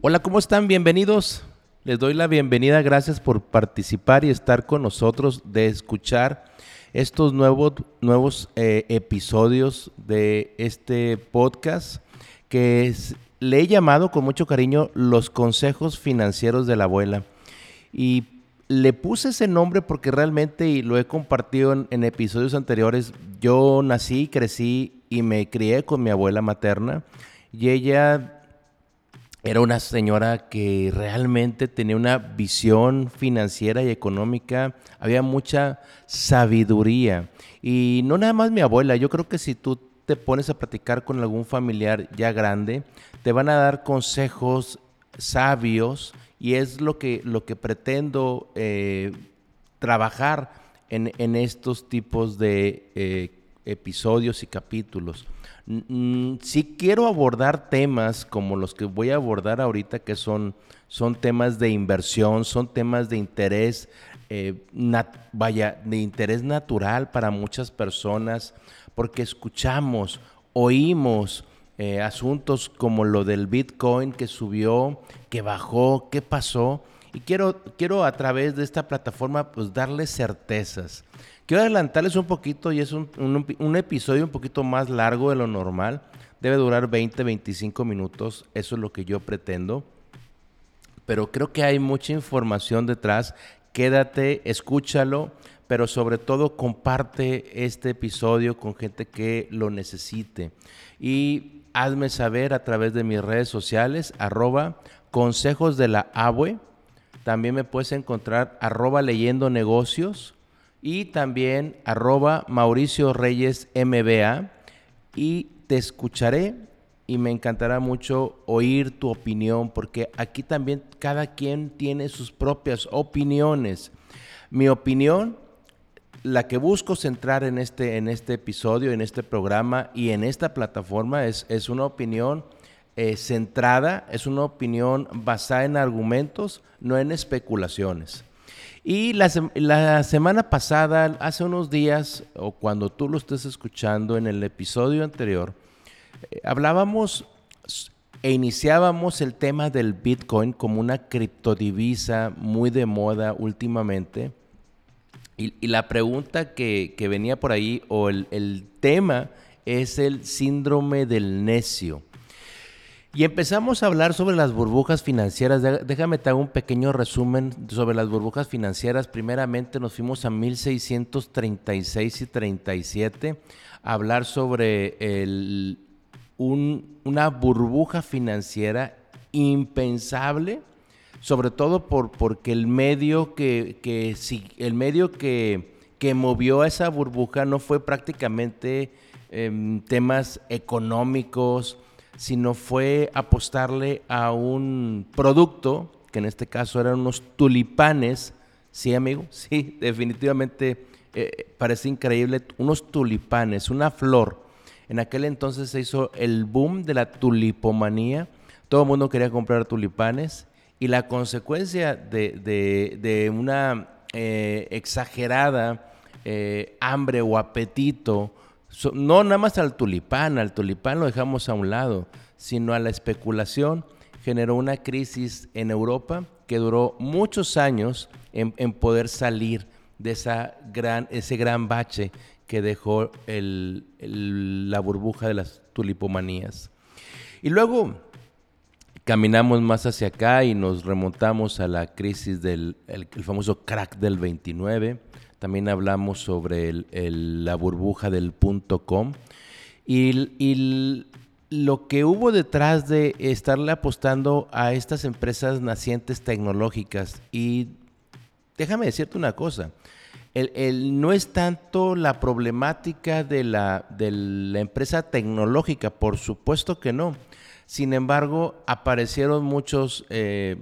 Hola, ¿cómo están? Bienvenidos. Les doy la bienvenida, gracias por participar y estar con nosotros, de escuchar estos nuevos, nuevos eh, episodios de este podcast que le he llamado con mucho cariño Los Consejos Financieros de la Abuela. Y le puse ese nombre porque realmente, y lo he compartido en, en episodios anteriores, yo nací, crecí y me crié con mi abuela materna y ella era una señora que realmente tenía una visión financiera y económica, había mucha sabiduría. Y no nada más mi abuela, yo creo que si tú te pones a platicar con algún familiar ya grande, te van a dar consejos sabios y es lo que, lo que pretendo eh, trabajar en, estos tipos de eh, episodios y capítulos. Si quiero abordar temas como los que voy a abordar ahorita, que son, son temas de inversión, son temas de interés, eh, vaya, de interés natural para muchas personas, porque escuchamos, oímos eh, asuntos como lo del Bitcoin que subió, que bajó, qué pasó. Y quiero, quiero a través de esta plataforma pues darles certezas. Quiero adelantarles un poquito y es un, un, episodio un poquito más largo de lo normal. Debe durar 20, 25 minutos. Eso es lo que yo pretendo. Pero creo que hay mucha información detrás. Quédate, escúchalo, pero sobre todo comparte este episodio con gente que lo necesite. Y hazme saber a través de mis redes sociales, arroba consejos de la abue. También me puedes encontrar arroba leyendo negocios y también arroba Mauricio Reyes MBA y te escucharé y me encantará mucho oír tu opinión porque aquí también cada quien tiene sus propias opiniones. Mi opinión, la que busco centrar en este, en este episodio, en este programa y en esta plataforma es, es una opinión eh, centrada, es una opinión basada en argumentos, no en especulaciones. Y la, semana pasada, hace unos días, o cuando tú lo estés escuchando en el episodio anterior, eh, hablábamos e iniciábamos el tema del Bitcoin como una criptodivisa muy de moda últimamente. Y, la pregunta que, venía por ahí, o el, el tema, es el síndrome del necio. Y empezamos a hablar sobre las burbujas financieras. Déjame te hago un pequeño resumen sobre las burbujas financieras. Primeramente nos fuimos a 1636 y 37 a hablar sobre una burbuja financiera impensable, sobre todo por, porque el medio que, el medio que, que movió a esa burbuja no fue prácticamente em, temas económicos, sino fue apostarle a un producto, que en este caso eran unos tulipanes, sí amigo, sí, definitivamente eh, parece increíble, unos tulipanes, una flor. En aquel entonces se hizo el boom de la tulipomanía, todo el mundo quería comprar tulipanes y la consecuencia de, una eh, exagerada eh, hambre o apetito no nada más al tulipán, al tulipán lo dejamos a un lado, sino a la especulación, generó una crisis en Europa que duró muchos años en, poder salir de esa gran, ese gran bache que dejó la burbuja de las tulipomanías. Y luego caminamos más hacia acá y nos remontamos a la crisis del el famoso crack del 29 también hablamos sobre la burbuja del punto com y, lo que hubo detrás de estarle apostando a estas empresas nacientes tecnológicas. Y déjame decirte una cosa, el, no es tanto la problemática de la, de la empresa tecnológica, por supuesto que no. Sin embargo, aparecieron muchos... Eh,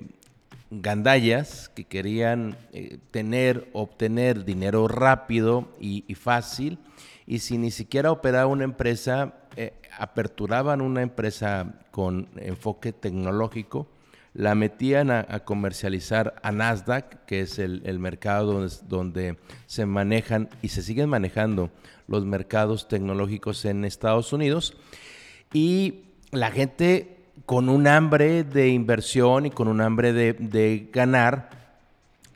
gandallas que querían eh, tener, obtener dinero rápido y, fácil y si ni siquiera operaba una empresa, eh, aperturaban una empresa con enfoque tecnológico, la metían a, comercializar a Nasdaq, que es el, mercado donde, donde, se manejan y se siguen manejando los mercados tecnológicos en Estados Unidos. y la gente con un hambre de inversión y con un hambre de, ganar,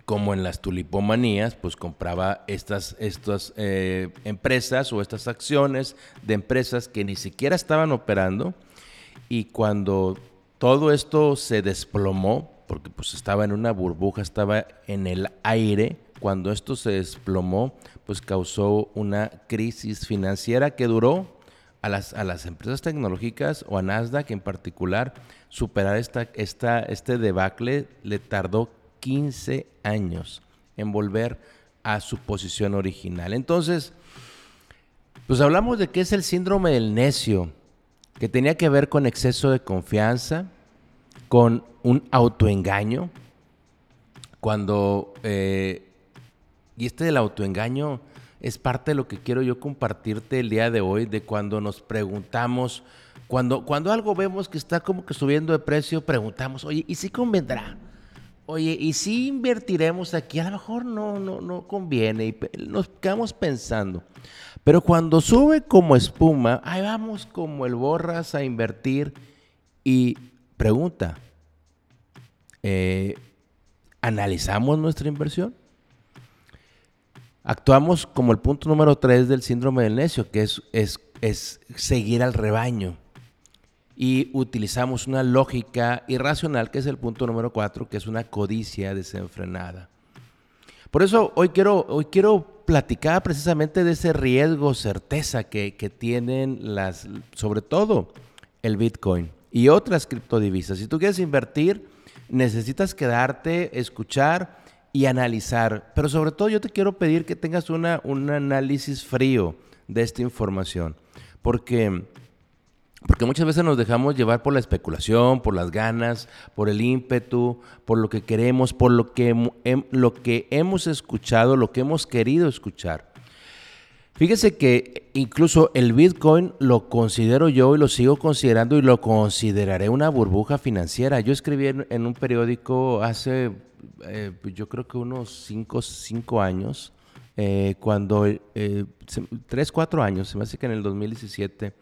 como en las tulipomanías, pues compraba estas, estas eh, empresas o estas acciones de empresas que ni siquiera estaban operando. Y cuando todo esto se desplomó, porque pues estaba en una burbuja, estaba en el aire, cuando esto se desplomó, pues causó una crisis financiera que duró a las, a las empresas tecnológicas o a Nasdaq en particular, superar esta, esta, este debacle le tardó 15 años en volver a su posición original. Entonces, pues hablamos de qué es el síndrome del necio, que tenía que ver con exceso de confianza, con un autoengaño, cuando, eh, y este del autoengaño, es parte de lo que quiero yo compartirte el día de hoy, de cuando nos preguntamos, cuando, cuando algo vemos que está como que subiendo de precio, preguntamos, oye, ¿y si convendrá? Oye, ¿y si invertiremos aquí? A lo mejor no, no, no conviene y nos quedamos pensando. Pero cuando sube como espuma, ahí vamos como el borras a invertir y pregunta, eh, ¿analizamos nuestra inversión? Actuamos como el punto número tres del síndrome del necio, que es, es, es seguir al rebaño. Y utilizamos una lógica irracional, que es el punto número cuatro, que es una codicia desenfrenada. Por eso hoy quiero, hoy quiero platicar precisamente de ese riesgo, certeza que, que tienen las, sobre todo el Bitcoin y otras criptodivisas. Si tú quieres invertir, necesitas quedarte, escuchar y analizar. Pero sobre todo yo te quiero pedir que tengas una, un análisis frío de esta información. Porque, porque muchas veces nos dejamos llevar por la especulación, por las ganas, por el ímpetu, por lo que queremos, por lo que, lo que hemos escuchado, lo que hemos querido escuchar. Fíjese que incluso el Bitcoin lo considero yo y lo sigo considerando y lo consideraré una burbuja financiera. Yo escribí en un periódico hace eh, pues yo creo que unos 5 cinco, años, eh, cuando, eh, 3, 4 años, se me hace que en el 2017,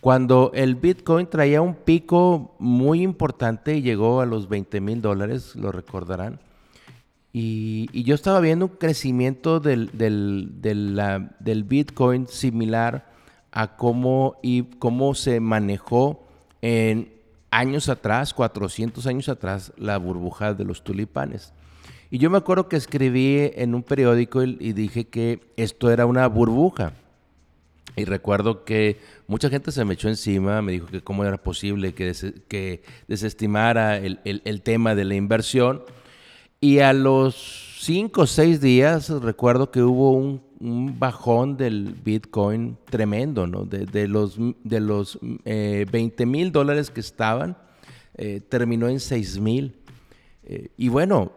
cuando el Bitcoin traía un pico muy importante y llegó a los 20 mil dólares, lo recordarán. Y, yo estaba viendo un crecimiento del, del, del, Bitcoin similar a cómo, y cómo se manejó en años atrás, 400 años atrás, la burbuja de los tulipanes. Y yo me acuerdo que escribí en un periódico y, dije que esto era una burbuja. Y recuerdo que mucha gente se me echó encima, me dijo que cómo era posible que, desestimara el, el, tema de la inversión. Y a los cinco o seis días recuerdo que hubo un, un bajón del Bitcoin tremendo, ¿no? De, de los, de los eh, 20 mil dólares que estaban, eh, terminó en 6 mil. Eh, y bueno,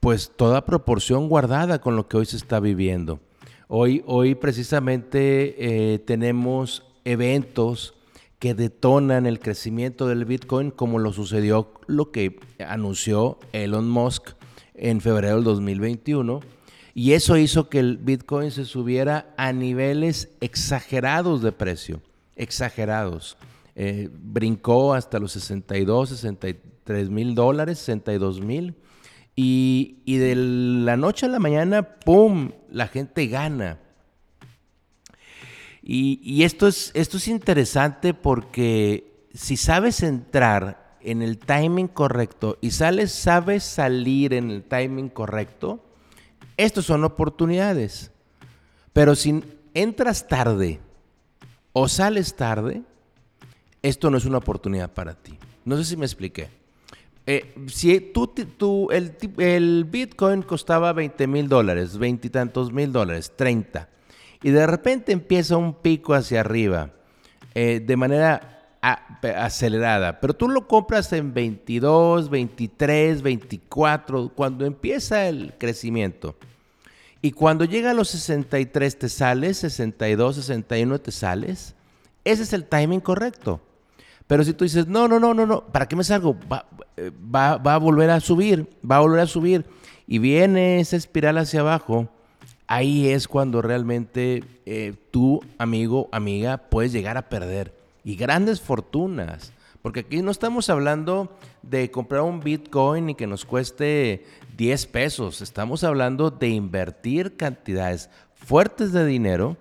pues toda proporción guardada con lo que hoy se está viviendo. Hoy, hoy precisamente eh, tenemos eventos que detonan el crecimiento del Bitcoin como lo sucedió lo que anunció Elon Musk en febrero del 2021 y eso hizo que el Bitcoin se subiera a niveles exagerados de precio, exagerados. Eh, brincó hasta los 62, 63 mil dólares, 62 mil y, de la noche a la mañana, ¡pum!, la gente gana. Y, esto, es, esto es interesante porque si sabes entrar en el timing correcto y sales, sabes salir en el timing correcto, estos son oportunidades. Pero si entras tarde o sales tarde, esto no es una oportunidad para ti. No sé si me expliqué. Eh, si tú, el, Bitcoin costaba 20 mil dólares, 20 y tantos mil dólares, 30, y de repente empieza un pico hacia arriba eh, de manera acelerada, pero tú lo compras en 22, 23, 24, cuando empieza el crecimiento. Y cuando llega a los 63 te sales, 62, 61 te sales, ese es el timing correcto. Pero si tú dices, no, no, no, no, no, ¿para qué me salgo? Va, va, a volver a subir, va a volver a subir. Y viene esa espiral hacia abajo. Ahí es cuando realmente eh, tú, amigo, amiga, puedes llegar a perder. Y grandes fortunas. Porque aquí no estamos hablando de comprar un Bitcoin y que nos cueste 10 pesos. Estamos hablando de invertir cantidades fuertes de dinero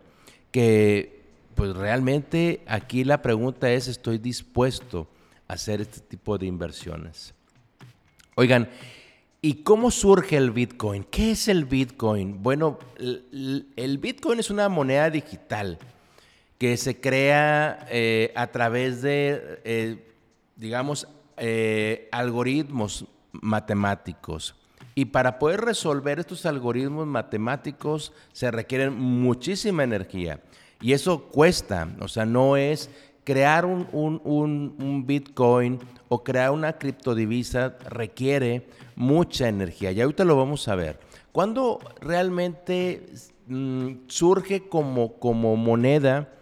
que pues realmente aquí la pregunta es, ¿estoy dispuesto a hacer este tipo de inversiones? Oigan, ¿y cómo surge el Bitcoin? ¿Qué es el Bitcoin? Bueno, el, Bitcoin es una moneda digital que se crea eh, a través de, eh, digamos, eh, algoritmos matemáticos. Y para poder resolver estos algoritmos matemáticos se requiere muchísima energía. Y eso cuesta, o sea, no es crear un, un, Bitcoin o crear una criptodivisa requiere mucha energía. Y ahorita lo vamos a ver. ¿Cuándo realmente mm, surge como, como moneda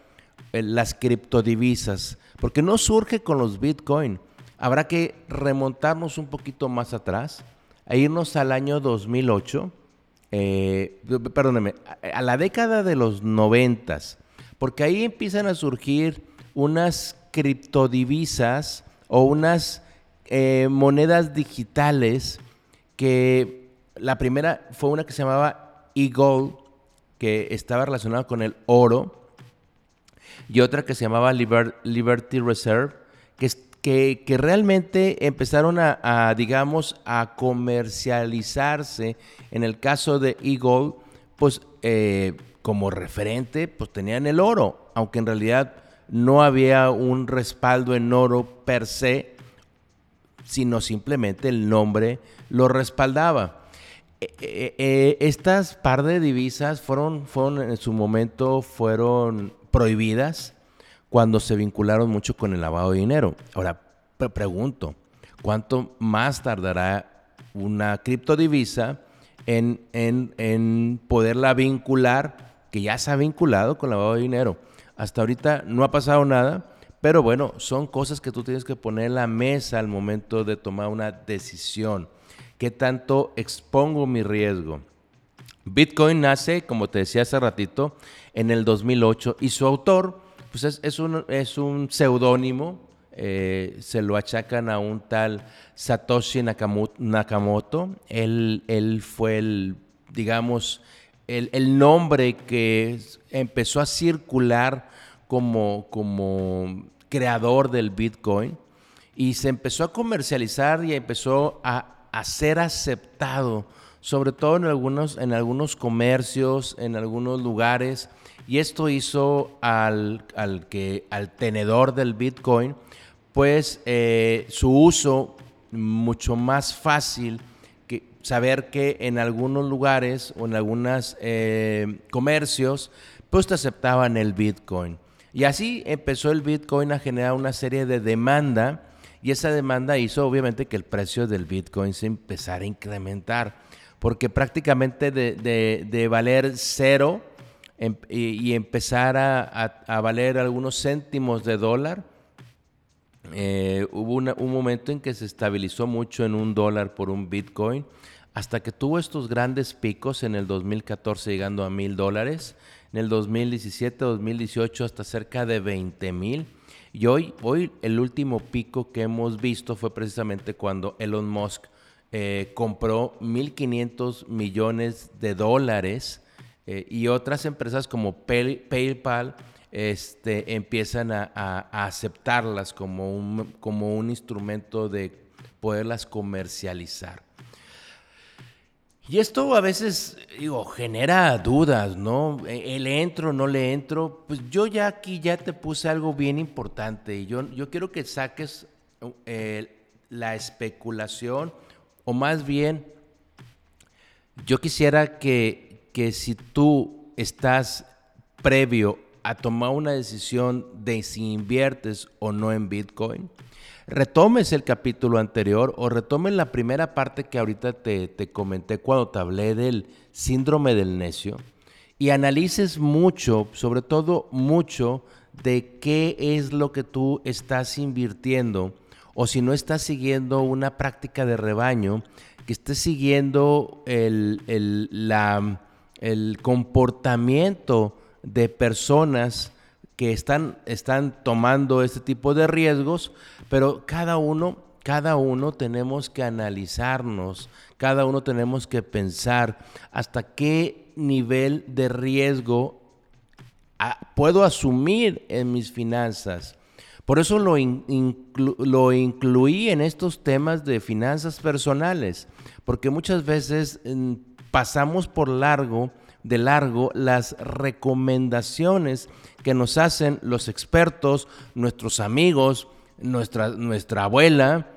las criptodivisas? Porque no surge con los Bitcoin. Habrá que remontarnos un poquito más atrás, e irnos al año 2008, eh, perdóneme, a la década de los noventas, porque ahí empiezan a surgir unas criptodivisas o unas eh, monedas digitales que la primera fue una que se llamaba e-gold, que estaba relacionada con el oro, y otra que se llamaba Liberty Reserve, que, que, realmente empezaron a, digamos, a comercializarse. En el caso de e-gold, pues eh, como referente, pues tenían el oro, aunque en realidad no había un respaldo en oro per se, sino simplemente el nombre lo respaldaba. Eh, eh, estas par de divisas fueron, fueron en su momento fueron prohibidas cuando se vincularon mucho con el lavado de dinero. Ahora, pregunto, ¿cuánto más tardará una criptodivisa en, en, en poderla vincular, que ya se ha vinculado con el lavado de dinero? Hasta ahorita no ha pasado nada, pero bueno, son cosas que tú tienes que poner en la mesa al momento de tomar una decisión. ¿Qué tanto expongo mi riesgo? Bitcoin nace, como te decía hace ratito, en el 2008 y su autor pues es, un, es un seudónimo, eh, se lo achacan a un tal Satoshi Nakamoto. Él, él fue el, digamos, el, nombre que empezó a circular como, como creador del Bitcoin y se empezó a comercializar y empezó a, ser aceptado, sobre todo en algunos, en algunos comercios, en algunos lugares. Y esto hizo al, que, al tenedor del Bitcoin, pues eh, su uso mucho más fácil saber que en algunos lugares o en algunos eh, comercios, pues aceptaban el Bitcoin. Y así empezó el Bitcoin a generar una serie de demanda y esa demanda hizo obviamente que el precio del Bitcoin se empezara a incrementar, porque prácticamente de, valer cero em, y, empezar a, valer algunos céntimos de dólar, eh, hubo un momento en que se estabilizó mucho en un dólar por un Bitcoin hasta que tuvo estos grandes picos en el 2014 llegando a mil dólares, en el 2017, 2018 hasta cerca de 20 mil. Y hoy, hoy el último pico que hemos visto fue precisamente cuando Elon Musk eh, compró 1.500 millones de dólares eh, y otras empresas como PayPal este, empiezan a, aceptarlas como un, como un instrumento de poderlas comercializar. Y esto a veces, digo, genera dudas, ¿no? ¿E, ¿E, ¿Le entro, no le entro? Pues yo ya aquí ya te puse algo bien importante y yo, yo quiero que saques eh, la especulación o más bien, yo quisiera que, que si tú estás previo a tomar una decisión de si inviertes o no en Bitcoin, retomes el capítulo anterior o retomes la primera parte que ahorita te, comenté cuando te hablé del síndrome del necio y analices mucho, sobre todo mucho, de qué es lo que tú estás invirtiendo o si no estás siguiendo una práctica de rebaño, que estés siguiendo el, el, comportamiento de personas que están, están tomando este tipo de riesgos, pero cada uno, cada uno tenemos que analizarnos, cada uno tenemos que pensar hasta qué nivel de riesgo ah, puedo asumir en mis finanzas. Por eso lo, lo incluí en estos temas de finanzas personales, porque muchas veces mm, pasamos por largo, de largo, las recomendaciones que nos hacen los expertos, nuestros amigos, nuestra, nuestra abuela,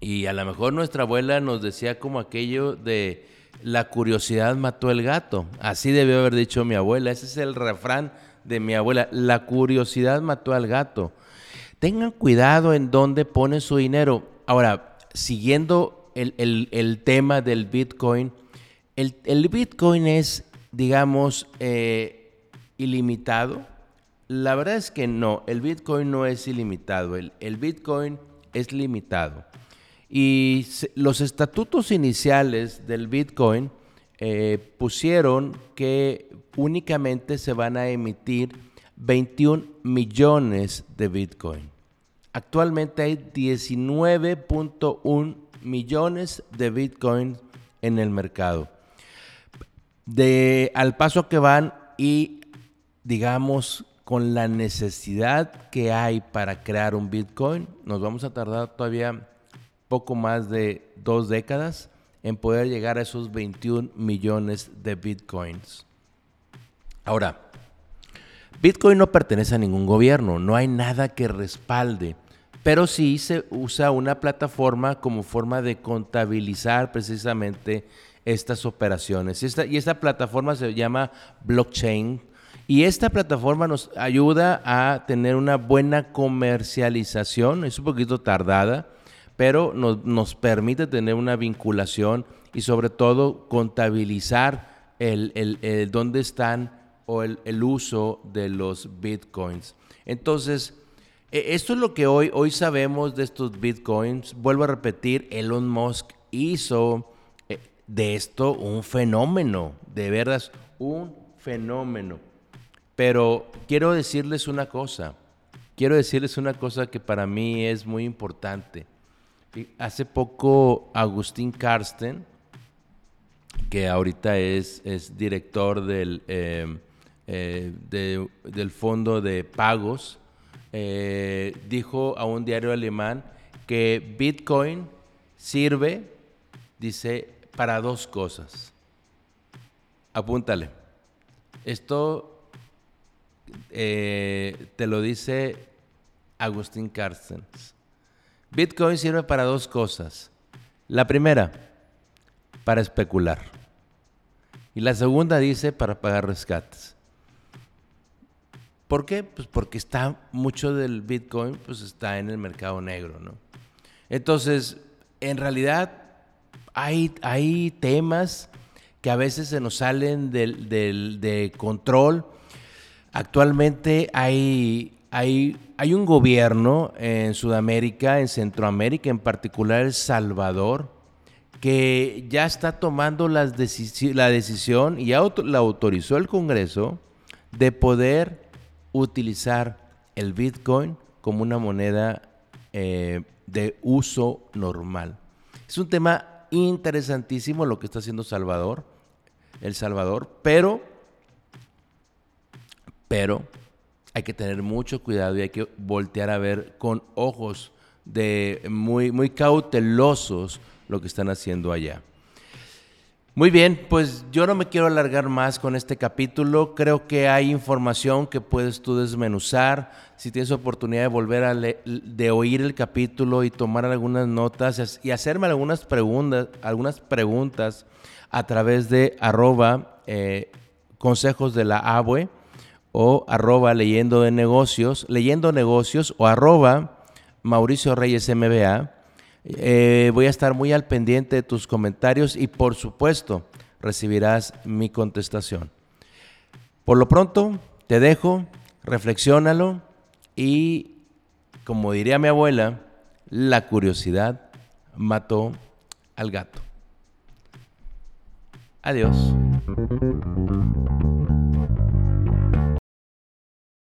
y a lo mejor nuestra abuela nos decía como aquello de la curiosidad mató el gato. Así debió haber dicho mi abuela. Ese es el refrán de mi abuela. La curiosidad mató al gato. Tengan cuidado en dónde ponen su dinero. Ahora, siguiendo el, tema del Bitcoin, el, Bitcoin es, digamos, eh, ilimitado. La verdad es que no, el Bitcoin no es ilimitado, el, el Bitcoin es limitado. Y los estatutos iniciales del Bitcoin eh, pusieron que únicamente se van a emitir 21 millones de Bitcoin. Actualmente hay 19.1 millones de Bitcoin en el mercado. De, al paso que van y digamos con la necesidad que hay para crear un Bitcoin, nos vamos a tardar todavía poco más de dos décadas en poder llegar a esos 21 millones de bitcoins. Ahora, Bitcoin no pertenece a ningún gobierno, no hay nada que respalde, pero sí se usa una plataforma como forma de contabilizar precisamente estas operaciones. Y esta, y esta plataforma se llama blockchain. Y esta plataforma nos ayuda a tener una buena comercialización, es un poquito tardada, pero nos, permite tener una vinculación y sobre todo contabilizar el, dónde están o el, uso de los bitcoins. Entonces, e, esto es lo que hoy, hoy sabemos de estos bitcoins. Vuelvo a repetir, Elon Musk hizo eh, de esto un fenómeno, de verdad, un fenómeno. Pero quiero decirles una cosa, quiero decirles una cosa que para mí es muy importante. Hace poco Agustín Karsten, que ahorita es, es director del, eh, eh, del Fondo de Pagos, eh, dijo a un diario alemán que Bitcoin sirve, dice, para dos cosas. Apúntale. Esto te lo dice Agustín Carsten. Bitcoin sirve para dos cosas. La primera, para especular. Y la segunda dice para pagar rescates. ¿Por qué? Pues porque está mucho del Bitcoin pues está en el mercado negro, ¿no? Entonces, en realidad hay, hay temas que a veces se nos salen del, de control. Actualmente hay, hay, un gobierno en Sudamérica, en Centroamérica, en particular El Salvador, que ya está tomando la decisión y ya la autorizó el Congreso de poder utilizar el Bitcoin como una moneda eh, de uso normal. Es un tema interesantísimo lo que está haciendo Salvador, El Salvador, pero, pero hay que tener mucho cuidado y hay que voltear a ver con ojos de muy, muy cautelosos lo que están haciendo allá. Muy bien, pues yo no me quiero alargar más con este capítulo. Creo que hay información que puedes tú desmenuzar. Si tienes oportunidad de volver a de oír el capítulo y tomar algunas notas y hacerme algunas preguntas, algunas preguntas a través de arroba eh, consejos de la ABUE o arroba leyendo de negocios, leyendo negocios o arroba Mauricio Reyes MBA. Eh, voy a estar muy al pendiente de tus comentarios y por supuesto recibirás mi contestación. Por lo pronto, te dejo, reflexiónalo y, como diría mi abuela, la curiosidad mató al gato. Adiós.